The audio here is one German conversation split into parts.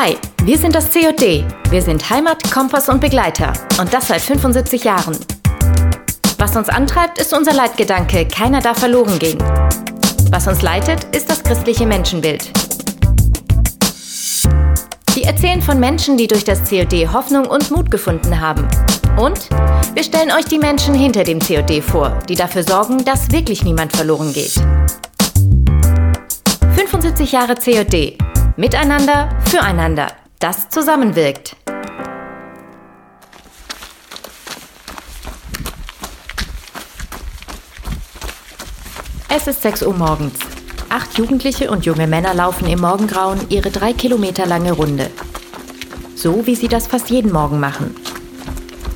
Hi, wir sind das COD. Wir sind Heimat, Kompass und Begleiter. Und das seit 75 Jahren. Was uns antreibt, ist unser Leitgedanke, keiner darf verloren gehen. Was uns leitet, ist das christliche Menschenbild. Wir erzählen von Menschen, die durch das COD Hoffnung und Mut gefunden haben. Und wir stellen euch die Menschen hinter dem COD vor, die dafür sorgen, dass wirklich niemand verloren geht. 75 Jahre COD. Miteinander, füreinander. Das zusammenwirkt. Es ist 6 Uhr morgens. Acht Jugendliche und junge Männer laufen im Morgengrauen ihre drei Kilometer lange Runde. So wie sie das fast jeden Morgen machen.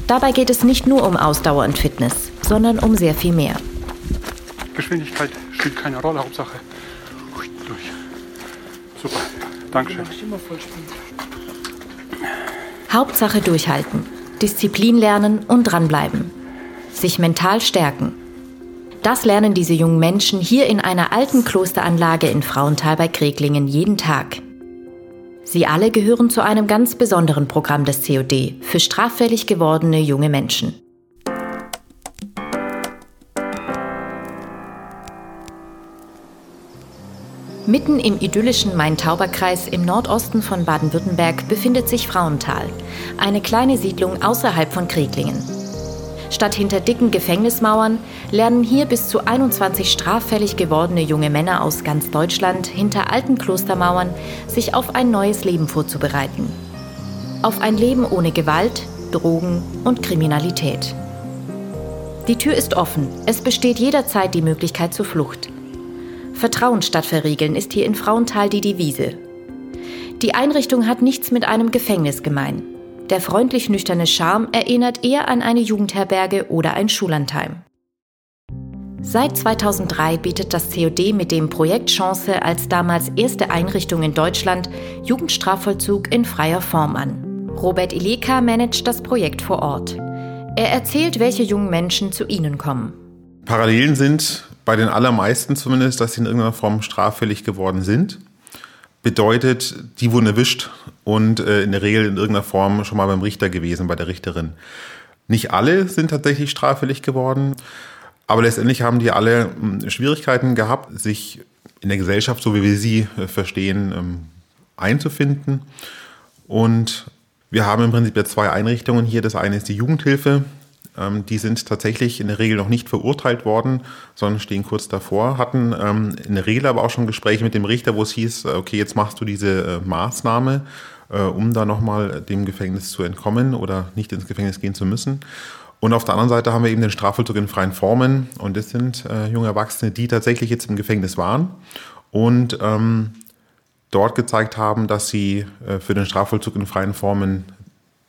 Dabei geht es nicht nur um Ausdauer und Fitness, sondern um sehr viel mehr. Geschwindigkeit spielt keine Rolle, Hauptsache Dankeschön. Hauptsache durchhalten, Disziplin lernen und dranbleiben. Sich mental stärken. Das lernen diese jungen Menschen hier in einer alten Klosteranlage in Frauenthal bei Kreglingen jeden Tag. Sie alle gehören zu einem ganz besonderen Programm des COD für straffällig gewordene junge Menschen. Mitten im idyllischen Main-Tauber-Kreis im Nordosten von Baden-Württemberg befindet sich Frauenthal, eine kleine Siedlung außerhalb von Kreglingen. Statt hinter dicken Gefängnismauern lernen hier bis zu 21 straffällig gewordene junge Männer aus ganz Deutschland hinter alten Klostermauern sich auf ein neues Leben vorzubereiten. Auf ein Leben ohne Gewalt, Drogen und Kriminalität. Die Tür ist offen, es besteht jederzeit die Möglichkeit zur Flucht. Vertrauen statt Verriegeln ist hier in Frauenthal die Devise. Die Einrichtung hat nichts mit einem Gefängnis gemein. Der freundlich nüchterne Charme erinnert eher an eine Jugendherberge oder ein Schullandheim. Seit 2003 bietet das COD mit dem Projekt Chance als damals erste Einrichtung in Deutschland Jugendstrafvollzug in freier Form an. Robert Ileka managt das Projekt vor Ort. Er erzählt, welche jungen Menschen zu ihnen kommen. Parallelen sind bei den allermeisten zumindest, dass sie in irgendeiner Form straffällig geworden sind bedeutet, die wurden erwischt und äh, in der Regel in irgendeiner Form schon mal beim Richter gewesen, bei der Richterin. Nicht alle sind tatsächlich straffällig geworden, aber letztendlich haben die alle äh, Schwierigkeiten gehabt, sich in der Gesellschaft, so wie wir sie äh, verstehen, ähm, einzufinden. Und wir haben im Prinzip ja zwei Einrichtungen hier. Das eine ist die Jugendhilfe, ähm, die sind tatsächlich in der Regel noch nicht verurteilt worden, sondern stehen kurz davor, hatten ähm, in der Regel aber auch schon Gespräche mit dem Richter, wo es hieß, äh, okay, jetzt machst du diese äh, Maßnahme, äh, um da nochmal dem Gefängnis zu entkommen oder nicht ins Gefängnis gehen zu müssen. Und auf der anderen Seite haben wir eben den Strafvollzug in freien Formen. Und das sind äh, junge Erwachsene, die tatsächlich jetzt im Gefängnis waren und ähm, dort gezeigt haben, dass sie äh, für den Strafvollzug in freien Formen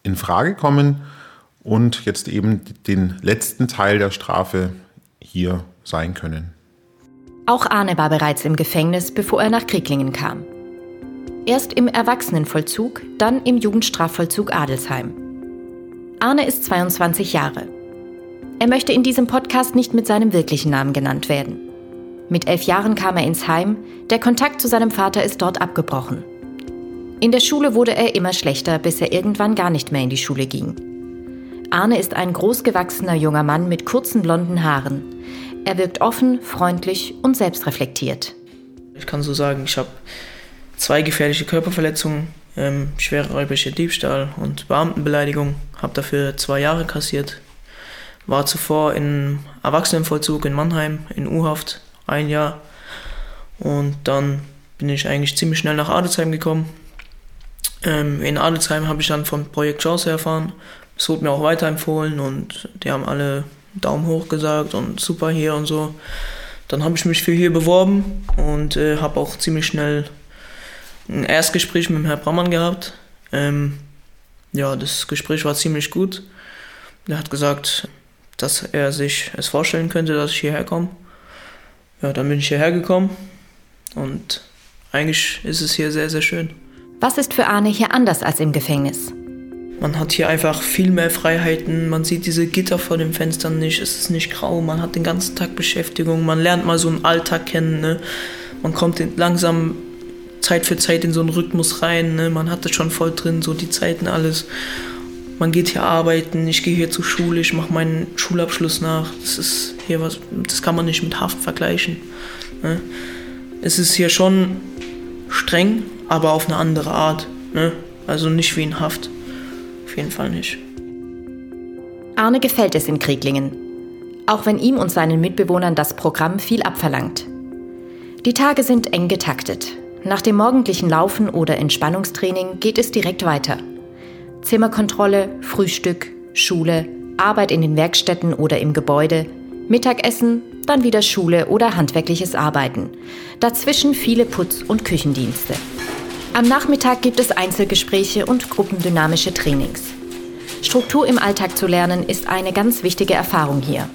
in Frage kommen und jetzt eben den letzten Teil der Strafe hier sein können. Auch Arne war bereits im Gefängnis, bevor er nach Krieglingen kam. Erst im Erwachsenenvollzug, dann im Jugendstrafvollzug Adelsheim. Arne ist 22 Jahre. Er möchte in diesem Podcast nicht mit seinem wirklichen Namen genannt werden. Mit elf Jahren kam er ins Heim, der Kontakt zu seinem Vater ist dort abgebrochen. In der Schule wurde er immer schlechter, bis er irgendwann gar nicht mehr in die Schule ging. Arne ist ein großgewachsener junger Mann mit kurzen blonden Haaren. Er wirkt offen, freundlich und selbstreflektiert. Ich kann so sagen, ich habe zwei gefährliche Körperverletzungen, ähm, schwere räuberische Diebstahl und Beamtenbeleidigung. Habe dafür zwei Jahre kassiert. War zuvor im Erwachsenenvollzug in Mannheim in U-Haft ein Jahr. Und dann bin ich eigentlich ziemlich schnell nach Adelsheim gekommen. Ähm, in Adelsheim habe ich dann vom Projekt Chance erfahren es wurde mir auch weiterempfohlen und die haben alle Daumen hoch gesagt und super hier und so. Dann habe ich mich für hier beworben und äh, habe auch ziemlich schnell ein Erstgespräch mit dem Herrn Brammann gehabt. Ähm, ja, das Gespräch war ziemlich gut. Er hat gesagt, dass er sich es vorstellen könnte, dass ich hierher komme. Ja, dann bin ich hierher gekommen und eigentlich ist es hier sehr, sehr schön. Was ist für Arne hier anders als im Gefängnis? Man hat hier einfach viel mehr Freiheiten, man sieht diese Gitter vor den Fenstern nicht, es ist nicht grau, man hat den ganzen Tag Beschäftigung, man lernt mal so einen Alltag kennen, ne? man kommt langsam Zeit für Zeit in so einen Rhythmus rein. Ne? Man hat das schon voll drin, so die Zeiten alles. Man geht hier arbeiten, ich gehe hier zur Schule, ich mache meinen Schulabschluss nach. Das ist hier was, das kann man nicht mit Haft vergleichen. Ne? Es ist hier schon streng, aber auf eine andere Art. Ne? Also nicht wie in Haft. Auf jeden Fall nicht. Arne gefällt es in Krieglingen. Auch wenn ihm und seinen Mitbewohnern das Programm viel abverlangt. Die Tage sind eng getaktet. Nach dem morgendlichen Laufen oder Entspannungstraining geht es direkt weiter. Zimmerkontrolle, Frühstück, Schule, Arbeit in den Werkstätten oder im Gebäude, Mittagessen, dann wieder Schule oder handwerkliches Arbeiten. Dazwischen viele Putz- und Küchendienste. Am Nachmittag gibt es Einzelgespräche und gruppendynamische Trainings. Struktur im Alltag zu lernen ist eine ganz wichtige Erfahrung hier.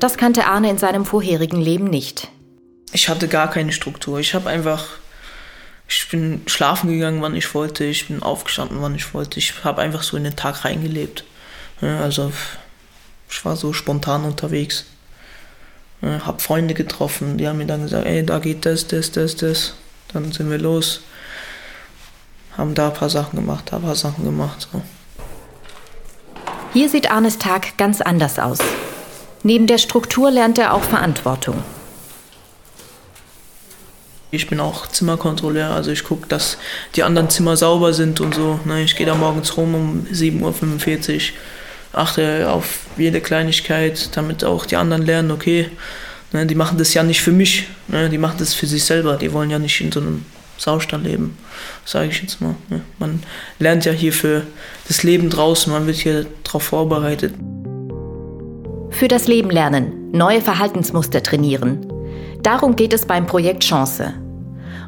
Das kannte Arne in seinem vorherigen Leben nicht. Ich hatte gar keine Struktur. Ich habe einfach, ich bin schlafen gegangen, wann ich wollte. Ich bin aufgestanden, wann ich wollte. Ich habe einfach so in den Tag reingelebt. Also ich war so spontan unterwegs. Hab Freunde getroffen, die haben mir dann gesagt, ey, da geht das, das, das, das. Dann sind wir los. Haben da ein paar Sachen gemacht, da ein paar Sachen gemacht. So. Hier sieht Arnes Tag ganz anders aus. Neben der Struktur lernt er auch Verantwortung. Ich bin auch Zimmerkontrolleur, also ich gucke, dass die anderen Zimmer sauber sind und so. Ne? Ich gehe da morgens rum um 7.45 Uhr, achte auf jede Kleinigkeit, damit auch die anderen lernen, okay, ne, die machen das ja nicht für mich, ne? die machen das für sich selber, die wollen ja nicht in so einem Saustall leben, sage ich jetzt mal. Man lernt ja hier für das Leben draußen, man wird hier darauf vorbereitet. Für das Leben lernen, neue Verhaltensmuster trainieren. Darum geht es beim Projekt Chance.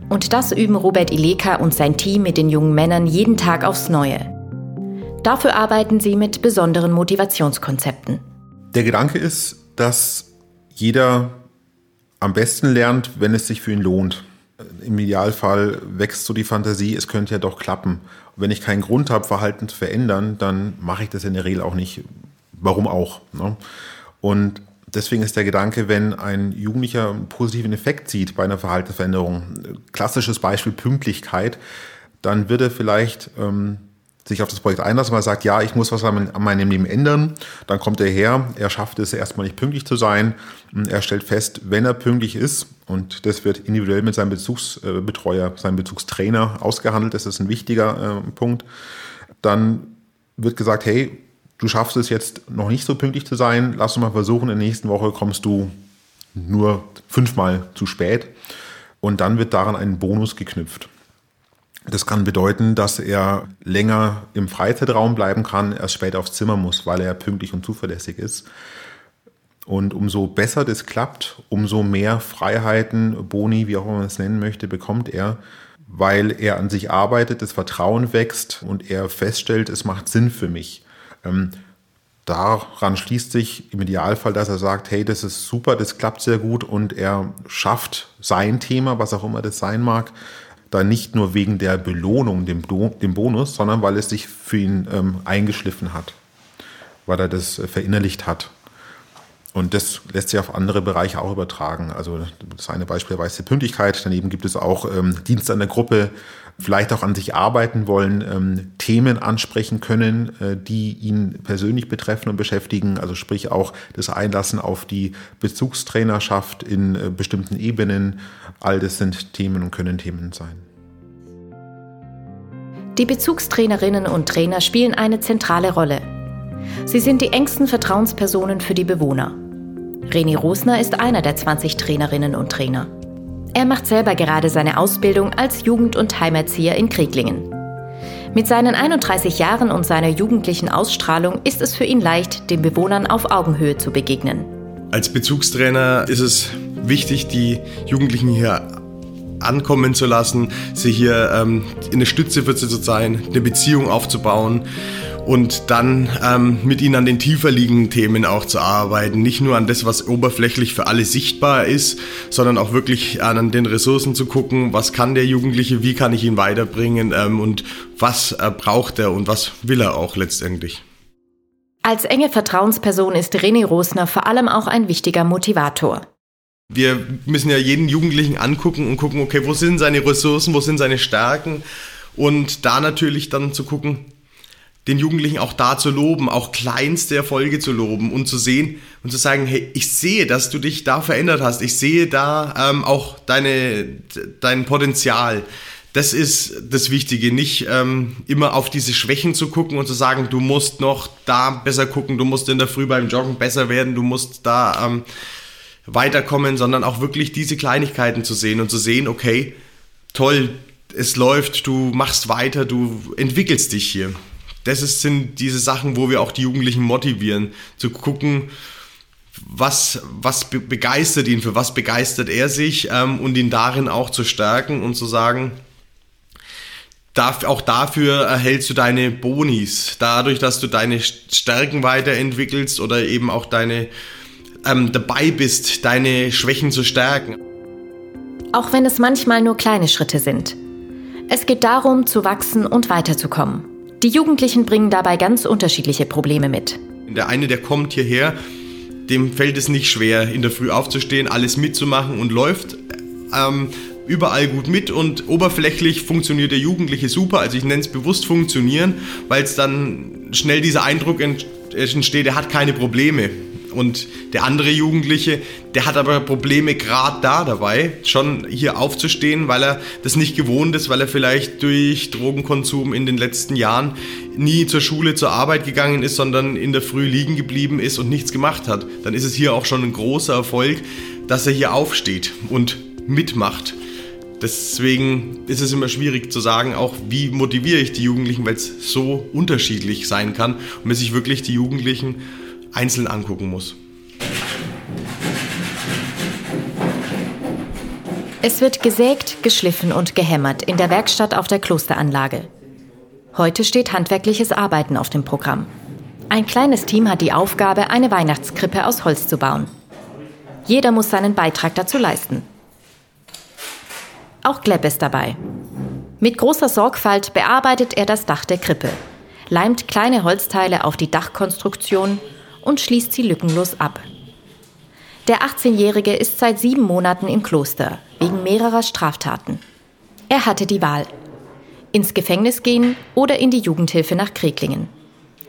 Und das üben Robert Ileka und sein Team mit den jungen Männern jeden Tag aufs Neue. Dafür arbeiten sie mit besonderen Motivationskonzepten. Der Gedanke ist, dass jeder am besten lernt, wenn es sich für ihn lohnt. Im Idealfall wächst so die Fantasie, es könnte ja doch klappen. Wenn ich keinen Grund habe, Verhalten zu verändern, dann mache ich das in der Regel auch nicht. Warum auch? Ne? Und deswegen ist der Gedanke, wenn ein Jugendlicher einen positiven Effekt sieht bei einer Verhaltensveränderung, klassisches Beispiel Pünktlichkeit, dann wird er vielleicht ähm, sich auf das Projekt einlassen, weil er sagt, ja, ich muss was an meinem Leben ändern. Dann kommt er her, er schafft es erstmal nicht pünktlich zu sein. Er stellt fest, wenn er pünktlich ist, und das wird individuell mit seinem Bezugsbetreuer, seinem Bezugstrainer ausgehandelt, das ist ein wichtiger äh, Punkt, dann wird gesagt, hey, du schaffst es jetzt noch nicht so pünktlich zu sein, lass uns mal versuchen, in der nächsten Woche kommst du nur fünfmal zu spät. Und dann wird daran ein Bonus geknüpft. Das kann bedeuten, dass er länger im Freizeitraum bleiben kann, erst später aufs Zimmer muss, weil er pünktlich und zuverlässig ist. Und umso besser das klappt, umso mehr Freiheiten, Boni, wie auch immer man es nennen möchte, bekommt er, weil er an sich arbeitet, das Vertrauen wächst und er feststellt, es macht Sinn für mich. Ähm, daran schließt sich im Idealfall, dass er sagt, hey, das ist super, das klappt sehr gut und er schafft sein Thema, was auch immer das sein mag, da nicht nur wegen der Belohnung, dem, dem Bonus, sondern weil es sich für ihn ähm, eingeschliffen hat, weil er das äh, verinnerlicht hat. Und das lässt sich auf andere Bereiche auch übertragen. Also das eine Beispiel weiß die Pünktlichkeit. Daneben gibt es auch ähm, Dienste an der Gruppe, vielleicht auch an sich arbeiten wollen, ähm, Themen ansprechen können, äh, die ihn persönlich betreffen und beschäftigen. Also sprich auch das Einlassen auf die Bezugstrainerschaft in äh, bestimmten Ebenen. All das sind Themen und können Themen sein. Die Bezugstrainerinnen und Trainer spielen eine zentrale Rolle. Sie sind die engsten Vertrauenspersonen für die Bewohner. René Rosner ist einer der 20 Trainerinnen und Trainer. Er macht selber gerade seine Ausbildung als Jugend- und Heimerzieher in Kreglingen. Mit seinen 31 Jahren und seiner jugendlichen Ausstrahlung ist es für ihn leicht, den Bewohnern auf Augenhöhe zu begegnen. Als Bezugstrainer ist es wichtig, die Jugendlichen hier ankommen zu lassen, sie hier ähm, eine Stütze für sie zu sein, eine Beziehung aufzubauen und dann ähm, mit ihnen an den tiefer liegenden Themen auch zu arbeiten. Nicht nur an das, was oberflächlich für alle sichtbar ist, sondern auch wirklich an den Ressourcen zu gucken, was kann der Jugendliche, wie kann ich ihn weiterbringen ähm, und was äh, braucht er und was will er auch letztendlich. Als enge Vertrauensperson ist René Rosner vor allem auch ein wichtiger Motivator. Wir müssen ja jeden Jugendlichen angucken und gucken, okay, wo sind seine Ressourcen, wo sind seine Stärken? Und da natürlich dann zu gucken, den Jugendlichen auch da zu loben, auch kleinste Erfolge zu loben und zu sehen und zu sagen, hey, ich sehe, dass du dich da verändert hast, ich sehe da ähm, auch deine, dein Potenzial. Das ist das Wichtige, nicht ähm, immer auf diese Schwächen zu gucken und zu sagen, du musst noch da besser gucken, du musst in der Früh beim Joggen besser werden, du musst da ähm, weiterkommen, sondern auch wirklich diese Kleinigkeiten zu sehen und zu sehen, okay, toll, es läuft, du machst weiter, du entwickelst dich hier. Das ist, sind diese Sachen, wo wir auch die Jugendlichen motivieren, zu gucken, was, was begeistert ihn, für was begeistert er sich ähm, und ihn darin auch zu stärken und zu sagen, darf, auch dafür erhältst du deine Bonis, dadurch, dass du deine Stärken weiterentwickelst oder eben auch deine ähm, dabei bist, deine Schwächen zu stärken. Auch wenn es manchmal nur kleine Schritte sind. Es geht darum, zu wachsen und weiterzukommen. Die Jugendlichen bringen dabei ganz unterschiedliche Probleme mit. Der eine, der kommt hierher, dem fällt es nicht schwer, in der Früh aufzustehen, alles mitzumachen und läuft ähm, überall gut mit und oberflächlich funktioniert der Jugendliche super. Also ich nenne es bewusst funktionieren, weil es dann schnell dieser Eindruck entsteht, er hat keine Probleme. Und der andere Jugendliche, der hat aber Probleme gerade da dabei, schon hier aufzustehen, weil er das nicht gewohnt ist, weil er vielleicht durch Drogenkonsum in den letzten Jahren nie zur Schule, zur Arbeit gegangen ist, sondern in der Früh liegen geblieben ist und nichts gemacht hat. Dann ist es hier auch schon ein großer Erfolg, dass er hier aufsteht und mitmacht. Deswegen ist es immer schwierig zu sagen, auch wie motiviere ich die Jugendlichen, weil es so unterschiedlich sein kann und man sich wirklich die Jugendlichen einzeln angucken muss. Es wird gesägt, geschliffen und gehämmert in der Werkstatt auf der Klosteranlage. Heute steht handwerkliches Arbeiten auf dem Programm. Ein kleines Team hat die Aufgabe, eine Weihnachtskrippe aus Holz zu bauen. Jeder muss seinen Beitrag dazu leisten. Auch Glepp ist dabei. Mit großer Sorgfalt bearbeitet er das Dach der Krippe, leimt kleine Holzteile auf die Dachkonstruktion und schließt sie lückenlos ab. Der 18-Jährige ist seit sieben Monaten im Kloster, wegen mehrerer Straftaten. Er hatte die Wahl. Ins Gefängnis gehen oder in die Jugendhilfe nach Kreklingen.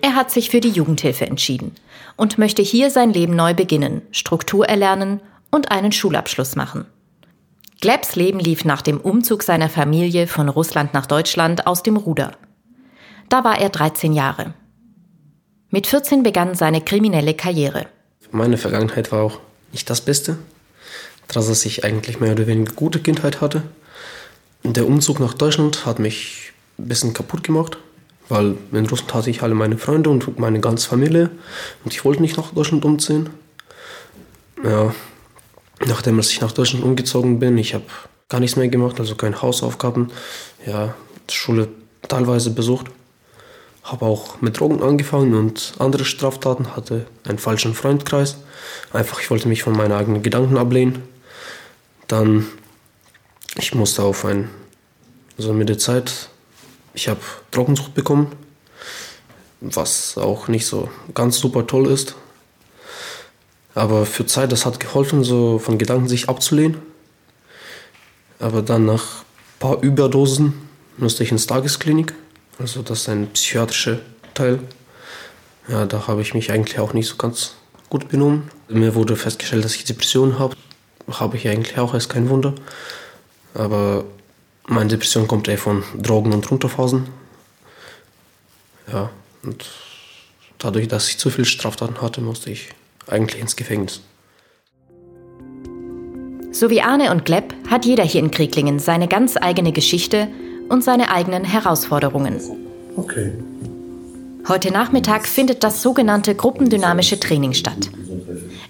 Er hat sich für die Jugendhilfe entschieden und möchte hier sein Leben neu beginnen, Struktur erlernen und einen Schulabschluss machen. Glebs Leben lief nach dem Umzug seiner Familie von Russland nach Deutschland aus dem Ruder. Da war er 13 Jahre. Mit 14 begann seine kriminelle Karriere. Meine Vergangenheit war auch nicht das Beste, dass ich eigentlich mehr oder weniger gute Kindheit hatte. Der Umzug nach Deutschland hat mich ein bisschen kaputt gemacht, weil in Russland hatte ich alle meine Freunde und meine ganze Familie und ich wollte nicht nach Deutschland umziehen. Ja, nachdem ich nach Deutschland umgezogen bin, ich habe gar nichts mehr gemacht, also keine Hausaufgaben, ja, Schule teilweise besucht habe auch mit Drogen angefangen und andere Straftaten, hatte einen falschen Freundkreis. Einfach, ich wollte mich von meinen eigenen Gedanken ablehnen. Dann, ich musste auf ein, also mit der Zeit, ich habe Drogensucht bekommen, was auch nicht so ganz super toll ist. Aber für Zeit, das hat geholfen, so von Gedanken sich abzulehnen. Aber dann nach ein paar Überdosen musste ich ins Tagesklinik. Also das ist ein psychiatrischer Teil. Ja, da habe ich mich eigentlich auch nicht so ganz gut benommen. Mir wurde festgestellt, dass ich Depressionen habe. Habe ich eigentlich auch, ist kein Wunder. Aber meine Depression kommt eher von Drogen und Runterphasen. Ja, und dadurch, dass ich zu viel Straftaten hatte, musste ich eigentlich ins Gefängnis. So wie Arne und Glepp hat jeder hier in Krieglingen seine ganz eigene Geschichte und seine eigenen Herausforderungen. Okay. Heute Nachmittag findet das sogenannte gruppendynamische Training statt.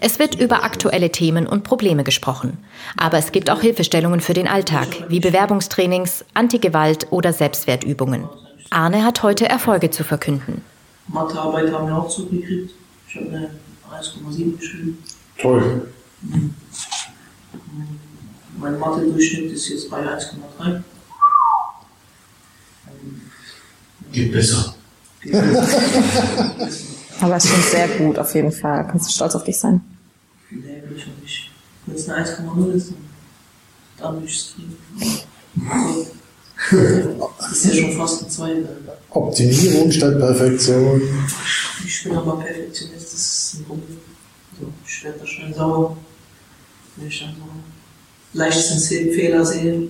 Es wird über aktuelle Themen und Probleme gesprochen. Aber es gibt auch Hilfestellungen für den Alltag, wie Bewerbungstrainings, Antigewalt oder Selbstwertübungen. Arne hat heute Erfolge zu verkünden. Mathearbeit haben wir auch zugekriegt. Ich habe eine 1,7 geschrieben. Toll. Mein Mathe-Durchschnitt ist jetzt bei 1,3. Geht besser. Aber es ist schon sehr gut, auf jeden Fall. Kannst du stolz auf dich sein? Nee, bin ich noch nicht. Wenn es eine 1,0 ist, dann würde ich es kriegen. Das ist ja schon fast ein 2. Optimierung statt Perfektion. Ich bin aber Perfektionist, das ist ein Problem. Also ich werde da schnell sauer, wenn ich dann so leichtestens Fehler sehe.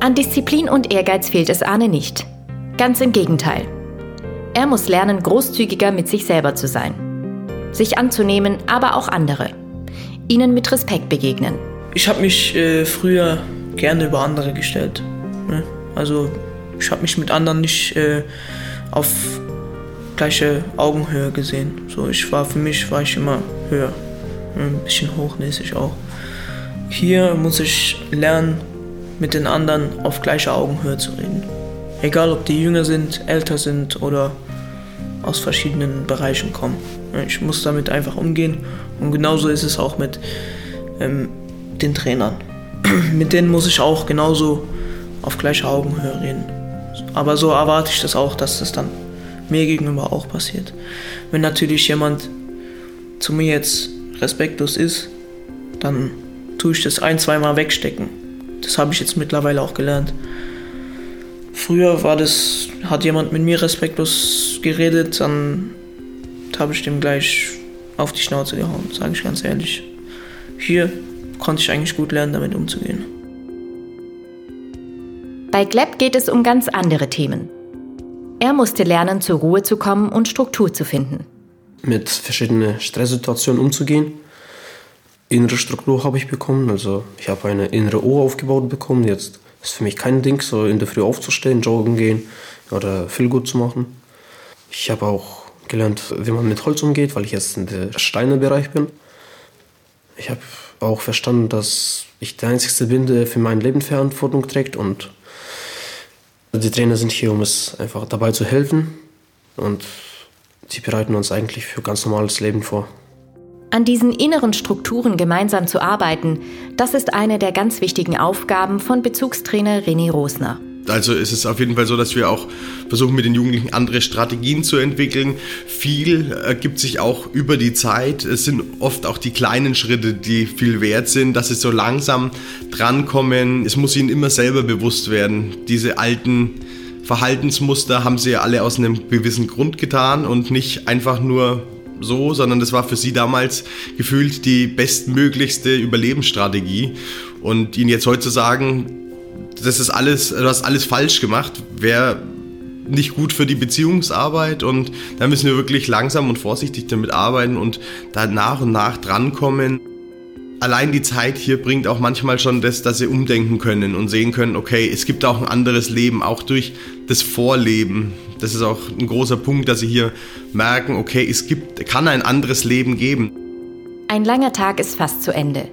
An Disziplin und Ehrgeiz fehlt es Arne nicht. Ganz im Gegenteil. Er muss lernen, großzügiger mit sich selber zu sein. Sich anzunehmen, aber auch andere. Ihnen mit Respekt begegnen. Ich habe mich äh, früher gerne über andere gestellt. Ne? Also ich habe mich mit anderen nicht äh, auf gleiche Augenhöhe gesehen. So, ich war für mich war ich immer höher, ne? ein bisschen hochnäsig auch. Hier muss ich lernen, mit den anderen auf gleicher Augenhöhe zu reden. Egal, ob die jünger sind, älter sind oder aus verschiedenen Bereichen kommen. Ich muss damit einfach umgehen und genauso ist es auch mit ähm, den Trainern. mit denen muss ich auch genauso auf gleicher Augenhöhe reden. Aber so erwarte ich das auch, dass das dann mir gegenüber auch passiert. Wenn natürlich jemand zu mir jetzt respektlos ist, dann tue ich das ein, zweimal wegstecken. Das habe ich jetzt mittlerweile auch gelernt. Früher war das, hat jemand mit mir respektlos geredet, dann habe ich dem gleich auf die Schnauze gehauen, sage ich ganz ehrlich. Hier konnte ich eigentlich gut lernen, damit umzugehen. Bei Gleb geht es um ganz andere Themen. Er musste lernen, zur Ruhe zu kommen und Struktur zu finden. Mit verschiedenen Stresssituationen umzugehen. Innere Struktur habe ich bekommen, also ich habe eine innere Uhr aufgebaut bekommen. Jetzt ist für mich kein Ding, so in der Früh aufzustehen, joggen gehen oder viel gut zu machen. Ich habe auch gelernt, wie man mit Holz umgeht, weil ich jetzt in der Steinebereich bin. Ich habe auch verstanden, dass ich der Einzige bin, der für mein Leben Verantwortung trägt und die Trainer sind hier, um es einfach dabei zu helfen und sie bereiten uns eigentlich für ganz normales Leben vor. An diesen inneren Strukturen gemeinsam zu arbeiten, das ist eine der ganz wichtigen Aufgaben von Bezugstrainer René Rosner. Also ist es auf jeden Fall so, dass wir auch versuchen, mit den Jugendlichen andere Strategien zu entwickeln. Viel ergibt sich auch über die Zeit. Es sind oft auch die kleinen Schritte, die viel wert sind, dass sie so langsam drankommen. Es muss ihnen immer selber bewusst werden. Diese alten Verhaltensmuster haben sie ja alle aus einem gewissen Grund getan und nicht einfach nur so, sondern das war für sie damals gefühlt die bestmöglichste Überlebensstrategie. Und ihnen jetzt heute zu sagen, das ist alles, du hast alles falsch gemacht, wäre nicht gut für die Beziehungsarbeit und da müssen wir wirklich langsam und vorsichtig damit arbeiten und da nach und nach drankommen. Allein die Zeit hier bringt auch manchmal schon das, dass sie umdenken können und sehen können, okay, es gibt auch ein anderes Leben, auch durch das Vorleben. Das ist auch ein großer Punkt, dass sie hier merken, okay, es gibt, kann ein anderes Leben geben. Ein langer Tag ist fast zu Ende.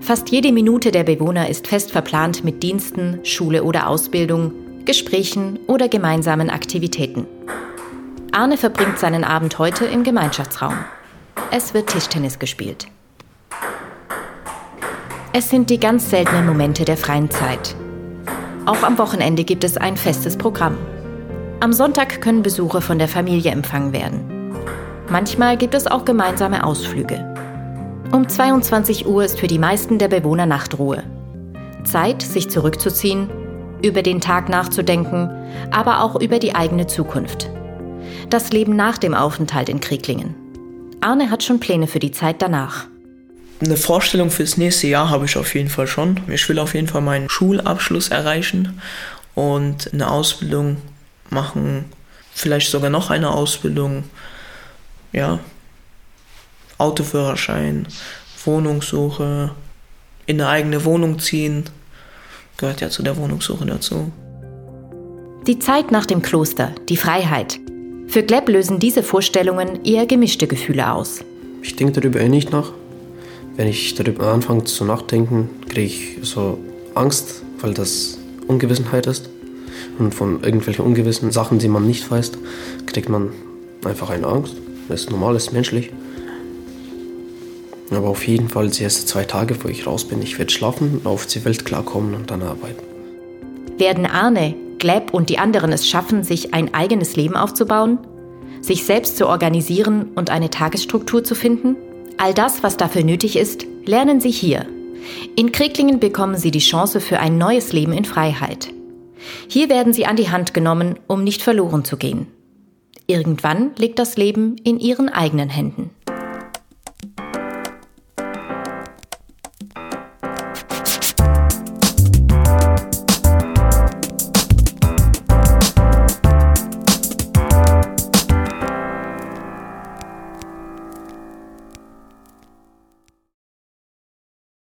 Fast jede Minute der Bewohner ist fest verplant mit Diensten, Schule oder Ausbildung, Gesprächen oder gemeinsamen Aktivitäten. Arne verbringt seinen Abend heute im Gemeinschaftsraum. Es wird Tischtennis gespielt. Es sind die ganz seltenen Momente der freien Zeit. Auch am Wochenende gibt es ein festes Programm. Am Sonntag können Besuche von der Familie empfangen werden. Manchmal gibt es auch gemeinsame Ausflüge. Um 22 Uhr ist für die meisten der Bewohner Nachtruhe. Zeit, sich zurückzuziehen, über den Tag nachzudenken, aber auch über die eigene Zukunft. Das Leben nach dem Aufenthalt in Krieglingen. Arne hat schon Pläne für die Zeit danach. Eine Vorstellung fürs nächste Jahr habe ich auf jeden Fall schon. Ich will auf jeden Fall meinen Schulabschluss erreichen und eine Ausbildung machen, vielleicht sogar noch eine Ausbildung. Ja, Autoführerschein, Wohnungssuche, in eine eigene Wohnung ziehen, gehört ja zu der Wohnungssuche dazu. Die Zeit nach dem Kloster, die Freiheit. Für Gleb lösen diese Vorstellungen eher gemischte Gefühle aus. Ich denke darüber eh nicht nach. Wenn ich darüber anfange zu nachdenken, kriege ich so Angst, weil das Ungewissenheit ist. Und von irgendwelchen ungewissen Sachen, die man nicht weiß, kriegt man einfach eine Angst. Das ist normal, das ist menschlich. Aber auf jeden Fall die ersten zwei Tage, wo ich raus bin, ich werde schlafen, auf die Welt klarkommen und dann arbeiten. Werden Arne, Gleb und die anderen es schaffen, sich ein eigenes Leben aufzubauen? Sich selbst zu organisieren und eine Tagesstruktur zu finden? All das, was dafür nötig ist, lernen sie hier. In Kreklingen bekommen sie die Chance für ein neues Leben in Freiheit. Hier werden sie an die Hand genommen, um nicht verloren zu gehen. Irgendwann liegt das Leben in ihren eigenen Händen.